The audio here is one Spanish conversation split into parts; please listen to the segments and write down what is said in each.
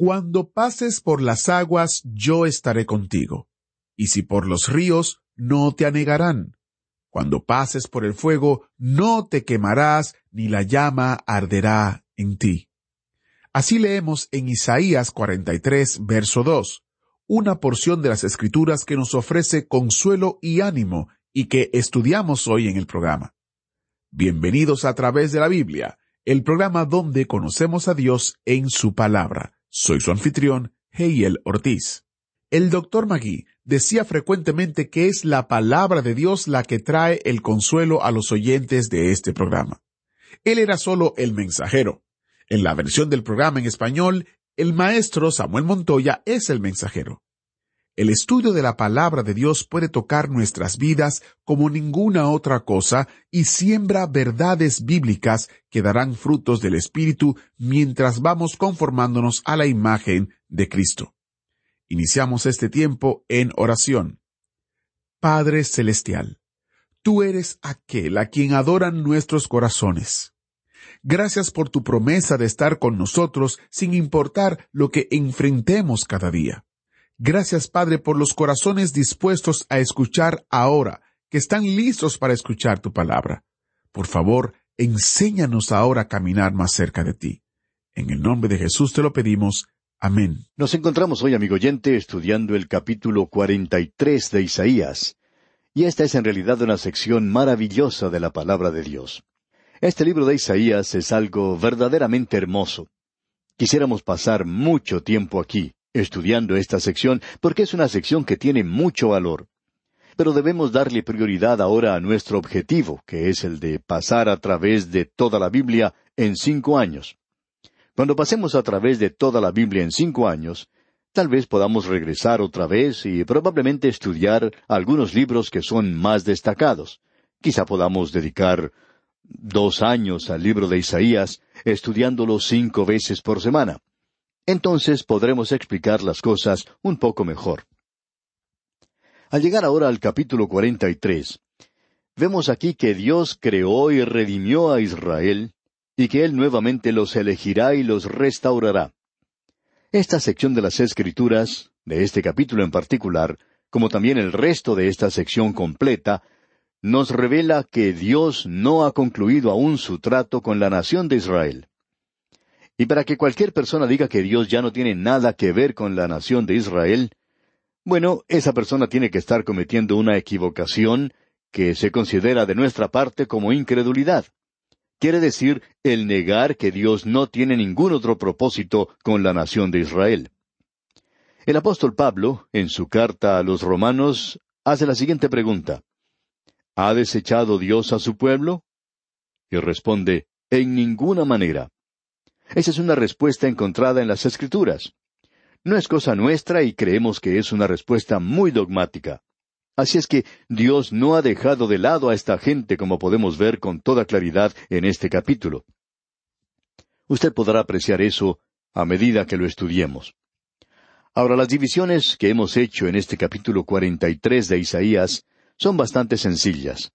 Cuando pases por las aguas, yo estaré contigo. Y si por los ríos, no te anegarán. Cuando pases por el fuego, no te quemarás, ni la llama arderá en ti. Así leemos en Isaías 43, verso 2, una porción de las Escrituras que nos ofrece consuelo y ánimo y que estudiamos hoy en el programa. Bienvenidos a través de la Biblia, el programa donde conocemos a Dios en su palabra. Soy su anfitrión, Heiel Ortiz. El doctor Magui decía frecuentemente que es la palabra de Dios la que trae el consuelo a los oyentes de este programa. Él era solo el mensajero. En la versión del programa en español, el maestro Samuel Montoya es el mensajero. El estudio de la palabra de Dios puede tocar nuestras vidas como ninguna otra cosa y siembra verdades bíblicas que darán frutos del Espíritu mientras vamos conformándonos a la imagen de Cristo. Iniciamos este tiempo en oración. Padre Celestial, tú eres aquel a quien adoran nuestros corazones. Gracias por tu promesa de estar con nosotros sin importar lo que enfrentemos cada día. Gracias, Padre, por los corazones dispuestos a escuchar ahora, que están listos para escuchar tu palabra. Por favor, enséñanos ahora a caminar más cerca de ti. En el nombre de Jesús te lo pedimos. Amén. Nos encontramos hoy, amigo oyente, estudiando el capítulo 43 de Isaías. Y esta es en realidad una sección maravillosa de la palabra de Dios. Este libro de Isaías es algo verdaderamente hermoso. Quisiéramos pasar mucho tiempo aquí, estudiando esta sección, porque es una sección que tiene mucho valor. Pero debemos darle prioridad ahora a nuestro objetivo, que es el de pasar a través de toda la Biblia en cinco años. Cuando pasemos a través de toda la Biblia en cinco años, tal vez podamos regresar otra vez y probablemente estudiar algunos libros que son más destacados. Quizá podamos dedicar dos años al libro de Isaías, estudiándolo cinco veces por semana. Entonces podremos explicar las cosas un poco mejor. Al llegar ahora al capítulo 43, vemos aquí que Dios creó y redimió a Israel y que Él nuevamente los elegirá y los restaurará. Esta sección de las Escrituras, de este capítulo en particular, como también el resto de esta sección completa, nos revela que Dios no ha concluido aún su trato con la nación de Israel. Y para que cualquier persona diga que Dios ya no tiene nada que ver con la nación de Israel, bueno, esa persona tiene que estar cometiendo una equivocación que se considera de nuestra parte como incredulidad quiere decir el negar que Dios no tiene ningún otro propósito con la nación de Israel. El apóstol Pablo, en su carta a los romanos, hace la siguiente pregunta. ¿Ha desechado Dios a su pueblo? Y responde, en ninguna manera. Esa es una respuesta encontrada en las Escrituras. No es cosa nuestra y creemos que es una respuesta muy dogmática. Así es que Dios no ha dejado de lado a esta gente como podemos ver con toda claridad en este capítulo. Usted podrá apreciar eso a medida que lo estudiemos. Ahora, las divisiones que hemos hecho en este capítulo 43 de Isaías son bastante sencillas.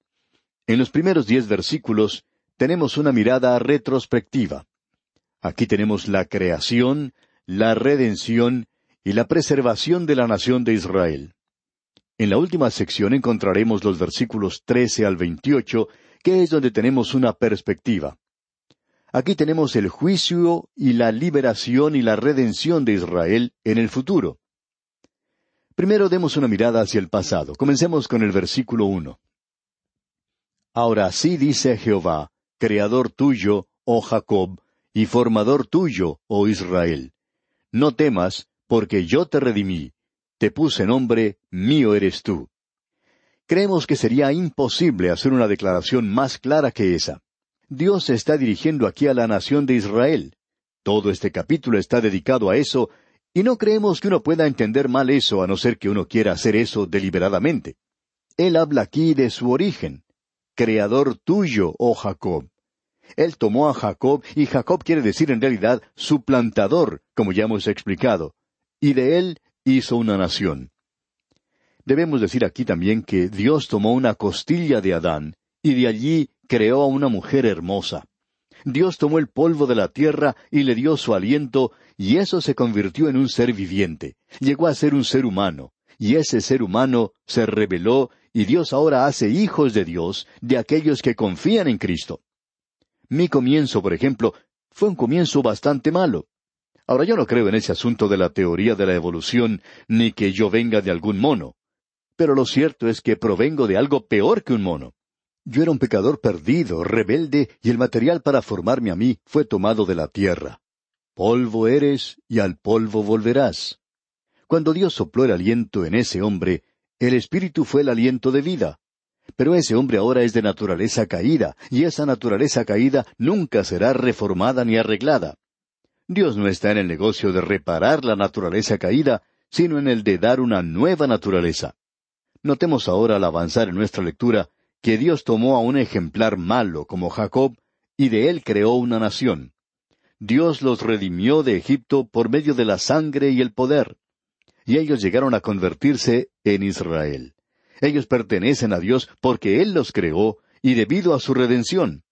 En los primeros diez versículos tenemos una mirada retrospectiva. Aquí tenemos la creación, la redención y la preservación de la nación de Israel. En la última sección encontraremos los versículos trece al veintiocho, que es donde tenemos una perspectiva. Aquí tenemos el juicio y la liberación y la redención de Israel en el futuro. Primero demos una mirada hacia el pasado. Comencemos con el versículo uno. Ahora sí dice Jehová, Creador tuyo, oh Jacob, y formador tuyo, oh Israel. No temas, porque yo te redimí, te puse nombre, mío eres tú. Creemos que sería imposible hacer una declaración más clara que esa. Dios se está dirigiendo aquí a la nación de Israel. Todo este capítulo está dedicado a eso, y no creemos que uno pueda entender mal eso a no ser que uno quiera hacer eso deliberadamente. Él habla aquí de su origen. Creador tuyo, oh Jacob. Él tomó a Jacob, y Jacob quiere decir en realidad su plantador, como ya hemos explicado, y de él hizo una nación. Debemos decir aquí también que Dios tomó una costilla de Adán, y de allí creó a una mujer hermosa. Dios tomó el polvo de la tierra y le dio su aliento, y eso se convirtió en un ser viviente. Llegó a ser un ser humano, y ese ser humano se reveló, y Dios ahora hace hijos de Dios, de aquellos que confían en Cristo. Mi comienzo, por ejemplo, fue un comienzo bastante malo. Ahora yo no creo en ese asunto de la teoría de la evolución, ni que yo venga de algún mono. Pero lo cierto es que provengo de algo peor que un mono. Yo era un pecador perdido, rebelde, y el material para formarme a mí fue tomado de la tierra. Polvo eres y al polvo volverás. Cuando Dios sopló el aliento en ese hombre, el espíritu fue el aliento de vida. Pero ese hombre ahora es de naturaleza caída, y esa naturaleza caída nunca será reformada ni arreglada. Dios no está en el negocio de reparar la naturaleza caída, sino en el de dar una nueva naturaleza. Notemos ahora al avanzar en nuestra lectura que Dios tomó a un ejemplar malo como Jacob y de él creó una nación. Dios los redimió de Egipto por medio de la sangre y el poder. Y ellos llegaron a convertirse en Israel. Ellos pertenecen a Dios porque Él los creó y debido a su redención.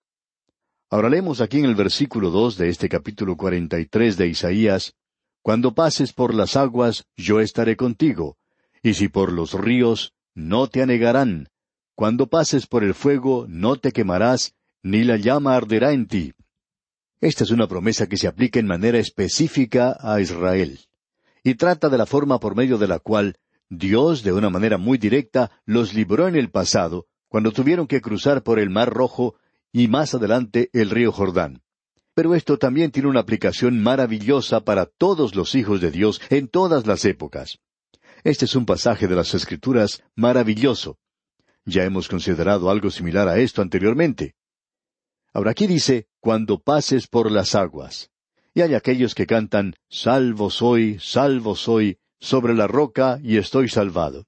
Ahora leemos aquí en el versículo dos de este capítulo cuarenta y tres de Isaías Cuando pases por las aguas, yo estaré contigo, y si por los ríos, no te anegarán. Cuando pases por el fuego, no te quemarás, ni la llama arderá en ti. Esta es una promesa que se aplica en manera específica a Israel, y trata de la forma por medio de la cual Dios, de una manera muy directa, los libró en el pasado, cuando tuvieron que cruzar por el Mar Rojo y más adelante el río Jordán. Pero esto también tiene una aplicación maravillosa para todos los hijos de Dios en todas las épocas. Este es un pasaje de las Escrituras maravilloso. Ya hemos considerado algo similar a esto anteriormente. Ahora aquí dice, cuando pases por las aguas. Y hay aquellos que cantan, Salvo soy, salvo soy, sobre la roca y estoy salvado.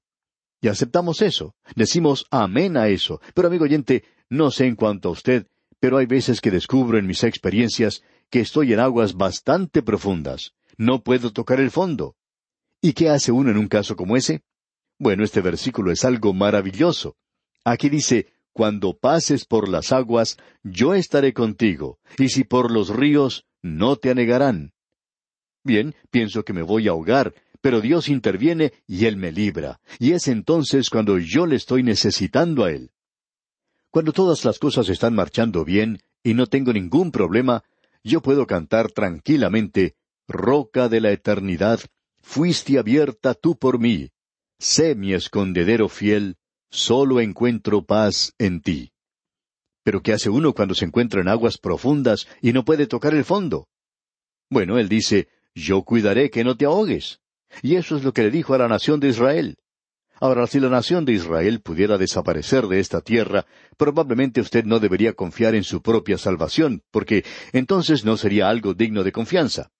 Y aceptamos eso, decimos amén a eso. Pero amigo oyente, no sé en cuanto a usted, pero hay veces que descubro en mis experiencias que estoy en aguas bastante profundas. No puedo tocar el fondo. ¿Y qué hace uno en un caso como ese? Bueno, este versículo es algo maravilloso. Aquí dice, Cuando pases por las aguas, yo estaré contigo, y si por los ríos, no te anegarán. Bien, pienso que me voy a ahogar, pero Dios interviene y Él me libra, y es entonces cuando yo le estoy necesitando a Él. Cuando todas las cosas están marchando bien y no tengo ningún problema, yo puedo cantar tranquilamente, Roca de la eternidad, fuiste abierta tú por mí, sé mi escondedero fiel, solo encuentro paz en ti. Pero ¿qué hace uno cuando se encuentra en aguas profundas y no puede tocar el fondo? Bueno, él dice, yo cuidaré que no te ahogues. Y eso es lo que le dijo a la nación de Israel. Ahora, si la nación de Israel pudiera desaparecer de esta tierra, probablemente usted no debería confiar en su propia salvación, porque entonces no sería algo digno de confianza.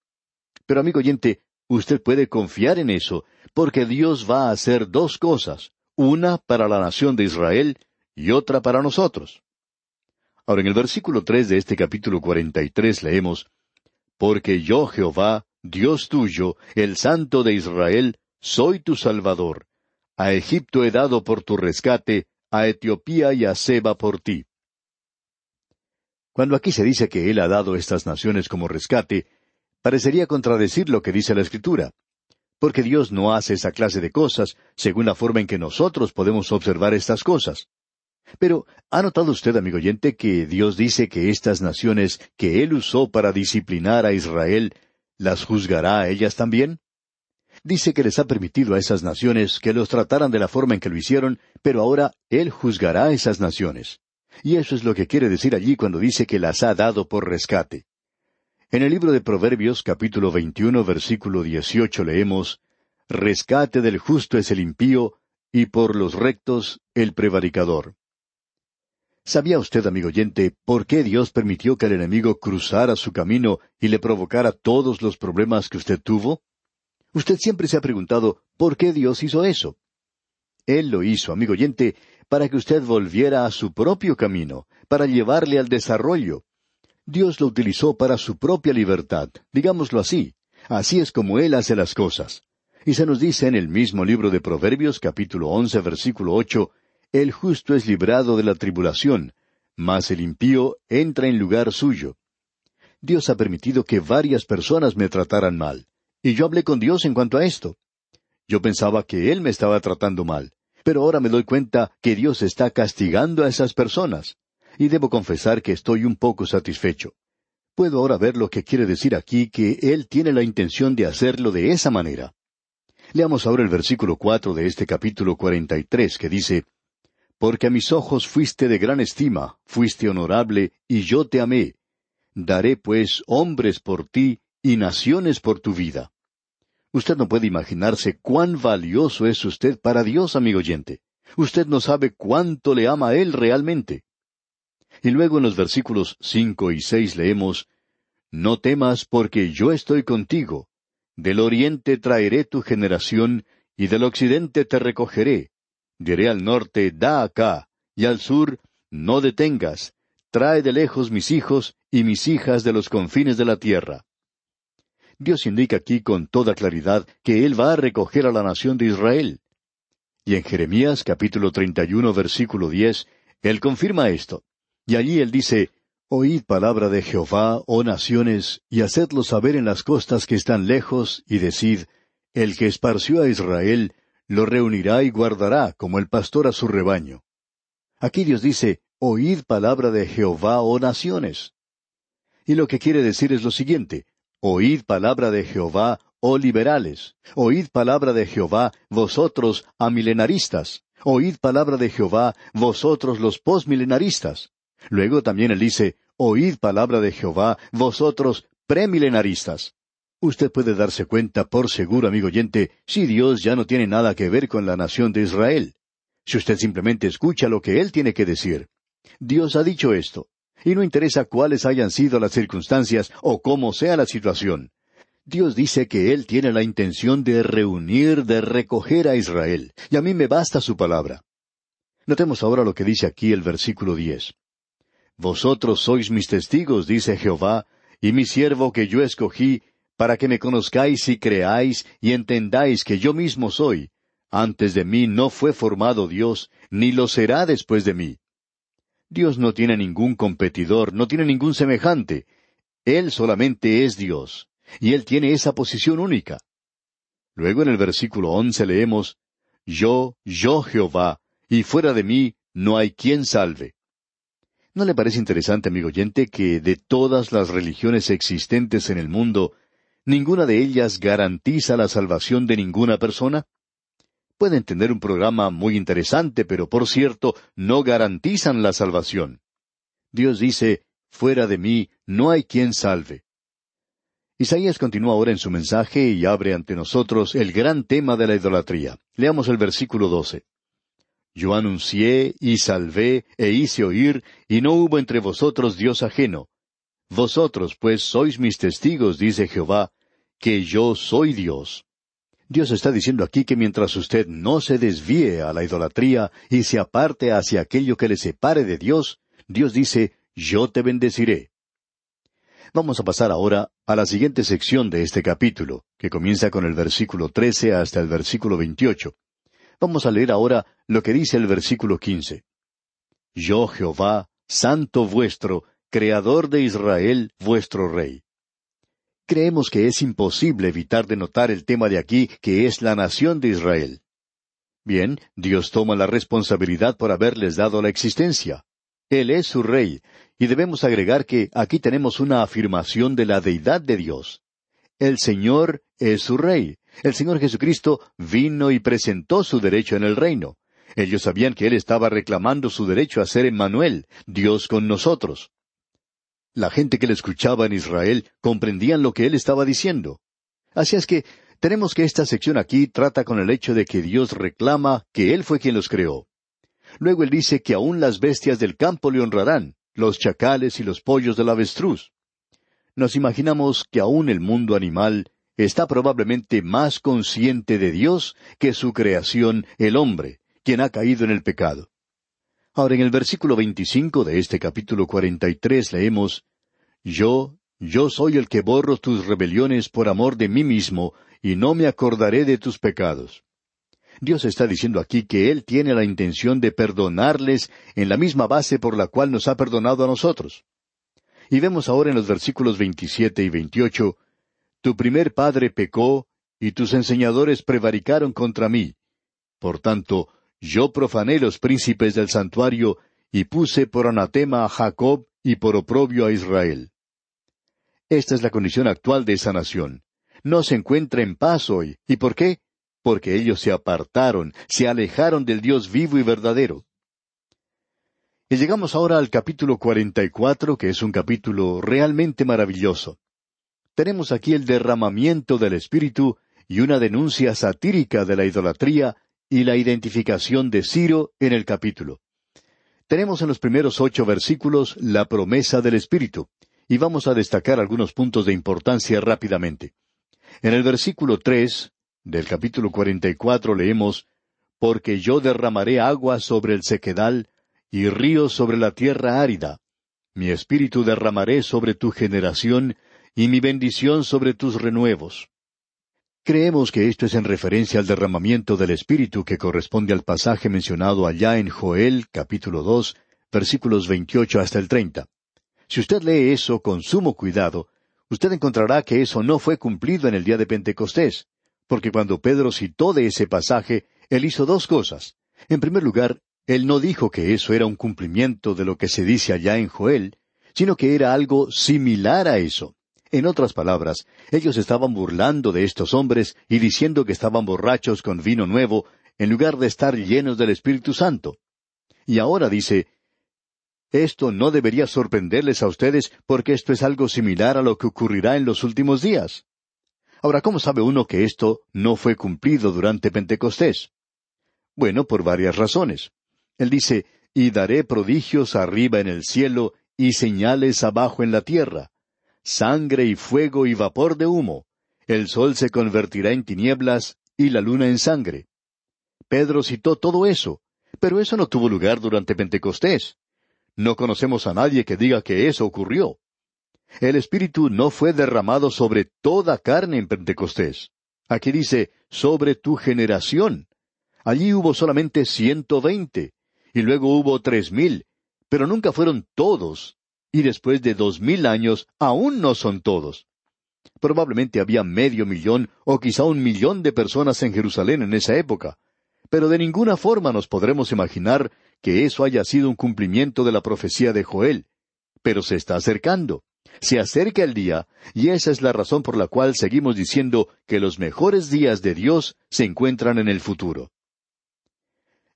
Pero amigo oyente, usted puede confiar en eso, porque Dios va a hacer dos cosas, una para la nación de Israel y otra para nosotros. Ahora, en el versículo tres de este capítulo cuarenta y tres leemos Porque yo, Jehová, Dios tuyo, el Santo de Israel, soy tu Salvador. A Egipto he dado por tu rescate, a Etiopía y a Seba por ti. Cuando aquí se dice que Él ha dado estas naciones como rescate, parecería contradecir lo que dice la Escritura, porque Dios no hace esa clase de cosas según la forma en que nosotros podemos observar estas cosas. Pero, ¿ha notado usted, amigo oyente, que Dios dice que estas naciones que Él usó para disciplinar a Israel ¿las juzgará a ellas también? Dice que les ha permitido a esas naciones que los trataran de la forma en que lo hicieron, pero ahora Él juzgará a esas naciones. Y eso es lo que quiere decir allí cuando dice que las ha dado por rescate. En el libro de Proverbios capítulo 21 versículo 18 leemos, Rescate del justo es el impío, y por los rectos el prevaricador. ¿Sabía usted, amigo oyente, por qué Dios permitió que el enemigo cruzara su camino y le provocara todos los problemas que usted tuvo? Usted siempre se ha preguntado por qué Dios hizo eso. Él lo hizo, amigo oyente, para que usted volviera a su propio camino, para llevarle al desarrollo. Dios lo utilizó para su propia libertad, digámoslo así. Así es como Él hace las cosas. Y se nos dice en el mismo libro de Proverbios capítulo once versículo ocho, El justo es librado de la tribulación, mas el impío entra en lugar suyo. Dios ha permitido que varias personas me trataran mal, y yo hablé con Dios en cuanto a esto. Yo pensaba que Él me estaba tratando mal, pero ahora me doy cuenta que Dios está castigando a esas personas, y debo confesar que estoy un poco satisfecho. Puedo ahora ver lo que quiere decir aquí que Él tiene la intención de hacerlo de esa manera. Leamos ahora el versículo cuatro de este capítulo cuarenta y tres, que dice Porque a mis ojos fuiste de gran estima, fuiste honorable, y yo te amé. Daré pues hombres por ti y naciones por tu vida. Usted no puede imaginarse cuán valioso es usted para Dios, amigo oyente. Usted no sabe cuánto le ama a Él realmente. Y luego en los versículos cinco y seis leemos No temas porque yo estoy contigo del oriente traeré tu generación, y del occidente te recogeré. Diré al norte, da acá, y al sur, no detengas. Trae de lejos mis hijos y mis hijas de los confines de la tierra. Dios indica aquí con toda claridad que Él va a recoger a la nación de Israel. Y en Jeremías capítulo 31 versículo 10, Él confirma esto. Y allí Él dice, Oíd palabra de Jehová, oh naciones, y hacedlo saber en las costas que están lejos, y decid, El que esparció a Israel, lo reunirá y guardará como el pastor a su rebaño. Aquí Dios dice, Oíd palabra de Jehová, oh naciones. Y lo que quiere decir es lo siguiente, Oíd palabra de Jehová, oh liberales. Oíd palabra de Jehová, vosotros amilenaristas. Oíd palabra de Jehová, vosotros los posmilenaristas. Luego también él dice, Oíd palabra de Jehová, vosotros premilenaristas. Usted puede darse cuenta, por seguro, amigo oyente, si Dios ya no tiene nada que ver con la nación de Israel. Si usted simplemente escucha lo que Él tiene que decir. Dios ha dicho esto, y no interesa cuáles hayan sido las circunstancias o cómo sea la situación. Dios dice que Él tiene la intención de reunir, de recoger a Israel, y a mí me basta su palabra. Notemos ahora lo que dice aquí el versículo diez. Vosotros sois mis testigos, dice Jehová, y mi siervo que yo escogí, para que me conozcáis y creáis y entendáis que yo mismo soy. Antes de mí no fue formado Dios, ni lo será después de mí. Dios no tiene ningún competidor, no tiene ningún semejante. Él solamente es Dios, y Él tiene esa posición única. Luego en el versículo once leemos, Yo, yo Jehová, y fuera de mí no hay quien salve. ¿No le parece interesante, amigo oyente, que de todas las religiones existentes en el mundo, ninguna de ellas garantiza la salvación de ninguna persona? Pueden tener un programa muy interesante, pero por cierto, no garantizan la salvación. Dios dice, fuera de mí no hay quien salve. Isaías continúa ahora en su mensaje y abre ante nosotros el gran tema de la idolatría. Leamos el versículo doce. Yo anuncié y salvé e hice oír, y no hubo entre vosotros Dios ajeno. Vosotros, pues, sois mis testigos, dice Jehová, que yo soy Dios. Dios está diciendo aquí que mientras usted no se desvíe a la idolatría y se aparte hacia aquello que le separe de Dios, Dios dice, yo te bendeciré. Vamos a pasar ahora a la siguiente sección de este capítulo, que comienza con el versículo trece hasta el versículo veintiocho. Vamos a leer ahora lo que dice el versículo quince. Yo Jehová, Santo vuestro, Creador de Israel, vuestro Rey. Creemos que es imposible evitar de notar el tema de aquí, que es la nación de Israel. Bien, Dios toma la responsabilidad por haberles dado la existencia. Él es su Rey, y debemos agregar que aquí tenemos una afirmación de la deidad de Dios. El Señor es su Rey. El Señor Jesucristo vino y presentó su derecho en el reino. Ellos sabían que Él estaba reclamando su derecho a ser Emmanuel, Dios con nosotros. La gente que le escuchaba en Israel comprendían lo que Él estaba diciendo. Así es que tenemos que esta sección aquí trata con el hecho de que Dios reclama que Él fue quien los creó. Luego él dice que aún las bestias del campo le honrarán, los chacales y los pollos del avestruz. Nos imaginamos que aún el mundo animal está probablemente más consciente de Dios que su creación, el hombre, quien ha caído en el pecado. Ahora en el versículo 25 de este capítulo 43 leemos, Yo, yo soy el que borro tus rebeliones por amor de mí mismo, y no me acordaré de tus pecados. Dios está diciendo aquí que Él tiene la intención de perdonarles en la misma base por la cual nos ha perdonado a nosotros. Y vemos ahora en los versículos 27 y 28, Tu primer padre pecó, y tus enseñadores prevaricaron contra mí. Por tanto, yo profané los príncipes del santuario, y puse por anatema a Jacob y por oprobio a Israel. Esta es la condición actual de esa nación. No se encuentra en paz hoy. ¿Y por qué? porque ellos se apartaron, se alejaron del Dios vivo y verdadero. Y llegamos ahora al capítulo cuarenta y cuatro, que es un capítulo realmente maravilloso. Tenemos aquí el derramamiento del Espíritu y una denuncia satírica de la idolatría y la identificación de Ciro en el capítulo. Tenemos en los primeros ocho versículos la promesa del Espíritu, y vamos a destacar algunos puntos de importancia rápidamente. En el versículo tres, del capítulo cuarenta y cuatro leemos, Porque yo derramaré agua sobre el sequedal y ríos sobre la tierra árida. Mi espíritu derramaré sobre tu generación y mi bendición sobre tus renuevos. Creemos que esto es en referencia al derramamiento del Espíritu que corresponde al pasaje mencionado allá en Joel capítulo dos, versículos veintiocho hasta el treinta. Si usted lee eso con sumo cuidado, usted encontrará que eso no fue cumplido en el día de Pentecostés porque cuando Pedro citó de ese pasaje, él hizo dos cosas. En primer lugar, él no dijo que eso era un cumplimiento de lo que se dice allá en Joel, sino que era algo similar a eso. En otras palabras, ellos estaban burlando de estos hombres y diciendo que estaban borrachos con vino nuevo, en lugar de estar llenos del Espíritu Santo. Y ahora dice, esto no debería sorprenderles a ustedes porque esto es algo similar a lo que ocurrirá en los últimos días. Ahora, ¿cómo sabe uno que esto no fue cumplido durante Pentecostés? Bueno, por varias razones. Él dice, y daré prodigios arriba en el cielo y señales abajo en la tierra, sangre y fuego y vapor de humo. El sol se convertirá en tinieblas y la luna en sangre. Pedro citó todo eso, pero eso no tuvo lugar durante Pentecostés. No conocemos a nadie que diga que eso ocurrió. El Espíritu no fue derramado sobre toda carne en Pentecostés. Aquí dice, sobre tu generación. Allí hubo solamente ciento veinte, y luego hubo tres mil, pero nunca fueron todos, y después de dos mil años aún no son todos. Probablemente había medio millón o quizá un millón de personas en Jerusalén en esa época, pero de ninguna forma nos podremos imaginar que eso haya sido un cumplimiento de la profecía de Joel. Pero se está acercando. Se acerca el día, y esa es la razón por la cual seguimos diciendo que los mejores días de Dios se encuentran en el futuro.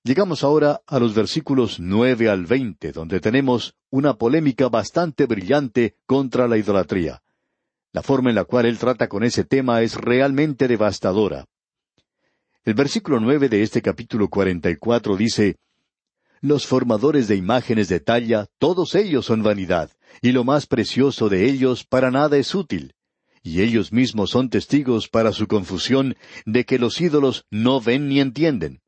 Llegamos ahora a los versículos nueve al veinte, donde tenemos una polémica bastante brillante contra la idolatría. La forma en la cual él trata con ese tema es realmente devastadora. El versículo nueve de este capítulo cuarenta y cuatro dice Los formadores de imágenes de talla, todos ellos son vanidad, y lo más precioso de ellos para nada es útil. Y ellos mismos son testigos para su confusión de que los ídolos no ven ni entienden.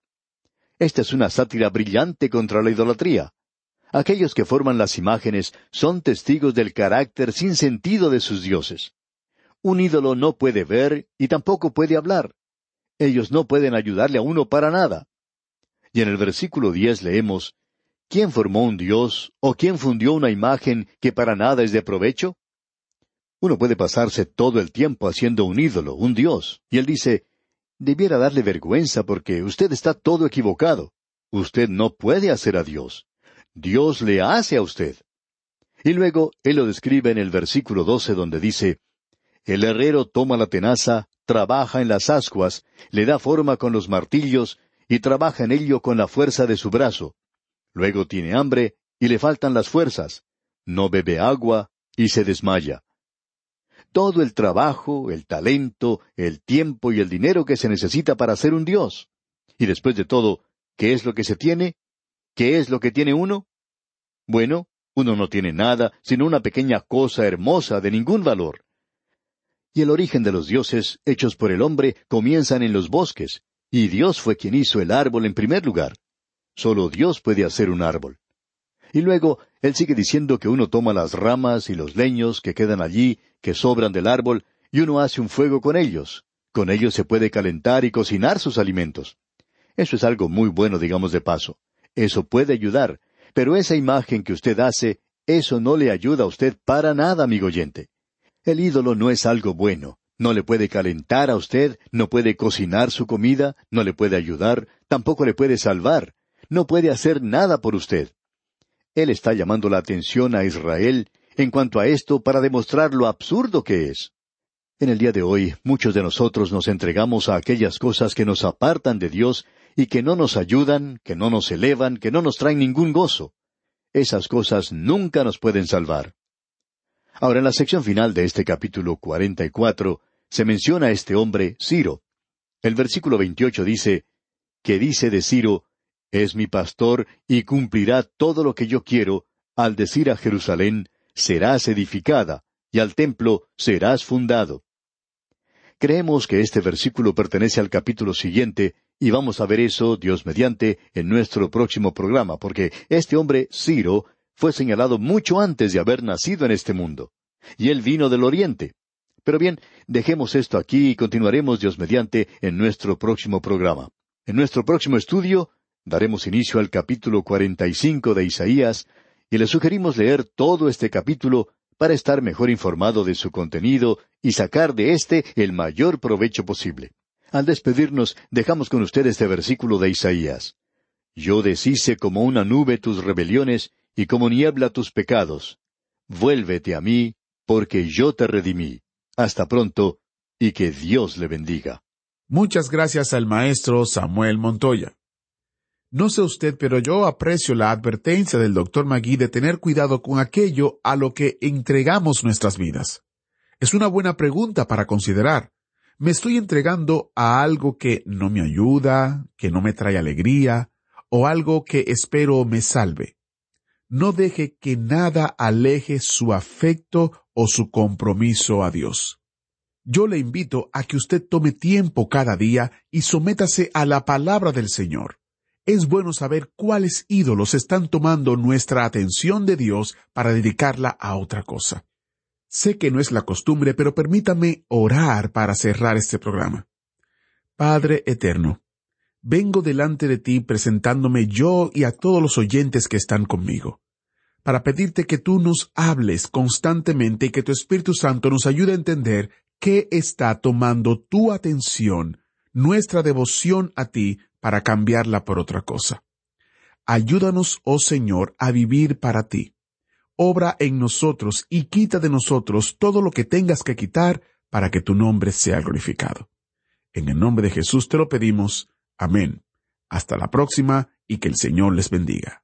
Esta es una sátira brillante contra la idolatría. Aquellos que forman las imágenes son testigos del carácter sin sentido de sus dioses. Un ídolo no puede ver y tampoco puede hablar. Ellos no pueden ayudarle a uno para nada. Y en el versículo diez leemos ¿Quién formó un Dios o quién fundió una imagen que para nada es de provecho? Uno puede pasarse todo el tiempo haciendo un ídolo, un Dios, y él dice, debiera darle vergüenza porque usted está todo equivocado. Usted no puede hacer a Dios. Dios le hace a usted. Y luego él lo describe en el versículo doce donde dice, El herrero toma la tenaza, trabaja en las ascuas, le da forma con los martillos, y trabaja en ello con la fuerza de su brazo. Luego tiene hambre y le faltan las fuerzas. No bebe agua y se desmaya. Todo el trabajo, el talento, el tiempo y el dinero que se necesita para ser un Dios. Y después de todo, ¿qué es lo que se tiene? ¿Qué es lo que tiene uno? Bueno, uno no tiene nada, sino una pequeña cosa hermosa de ningún valor. Y el origen de los dioses, hechos por el hombre, comienzan en los bosques, y Dios fue quien hizo el árbol en primer lugar. Solo Dios puede hacer un árbol. Y luego, él sigue diciendo que uno toma las ramas y los leños que quedan allí, que sobran del árbol, y uno hace un fuego con ellos. Con ellos se puede calentar y cocinar sus alimentos. Eso es algo muy bueno, digamos de paso. Eso puede ayudar, pero esa imagen que usted hace, eso no le ayuda a usted para nada, amigo oyente. El ídolo no es algo bueno. No le puede calentar a usted, no puede cocinar su comida, no le puede ayudar, tampoco le puede salvar, no puede hacer nada por usted. Él está llamando la atención a Israel en cuanto a esto para demostrar lo absurdo que es. En el día de hoy, muchos de nosotros nos entregamos a aquellas cosas que nos apartan de Dios y que no nos ayudan, que no nos elevan, que no nos traen ningún gozo. Esas cosas nunca nos pueden salvar. Ahora, en la sección final de este capítulo cuarenta y cuatro, se menciona a este hombre, Ciro. El versículo veintiocho dice, que dice de Ciro, es mi pastor y cumplirá todo lo que yo quiero, al decir a Jerusalén, serás edificada, y al templo serás fundado. Creemos que este versículo pertenece al capítulo siguiente, y vamos a ver eso, Dios mediante, en nuestro próximo programa, porque este hombre, Ciro, fue señalado mucho antes de haber nacido en este mundo. Y él vino del Oriente. Pero bien, dejemos esto aquí y continuaremos, Dios mediante, en nuestro próximo programa. En nuestro próximo estudio daremos inicio al capítulo cuarenta y cinco de Isaías, y le sugerimos leer todo este capítulo para estar mejor informado de su contenido y sacar de éste el mayor provecho posible. Al despedirnos, dejamos con usted este versículo de Isaías. Yo deshice como una nube tus rebeliones y como niebla tus pecados. Vuélvete a mí, porque yo te redimí. Hasta pronto, y que Dios le bendiga. Muchas gracias al maestro Samuel Montoya. No sé usted, pero yo aprecio la advertencia del doctor Magui de tener cuidado con aquello a lo que entregamos nuestras vidas. Es una buena pregunta para considerar. ¿Me estoy entregando a algo que no me ayuda, que no me trae alegría, o algo que espero me salve? No deje que nada aleje su afecto o su compromiso a Dios. Yo le invito a que usted tome tiempo cada día y sométase a la palabra del Señor. Es bueno saber cuáles ídolos están tomando nuestra atención de Dios para dedicarla a otra cosa. Sé que no es la costumbre, pero permítame orar para cerrar este programa. Padre Eterno, vengo delante de ti presentándome yo y a todos los oyentes que están conmigo, para pedirte que tú nos hables constantemente y que tu Espíritu Santo nos ayude a entender qué está tomando tu atención, nuestra devoción a ti, para cambiarla por otra cosa. Ayúdanos, oh Señor, a vivir para ti obra en nosotros y quita de nosotros todo lo que tengas que quitar para que tu nombre sea glorificado. En el nombre de Jesús te lo pedimos. Amén. Hasta la próxima y que el Señor les bendiga.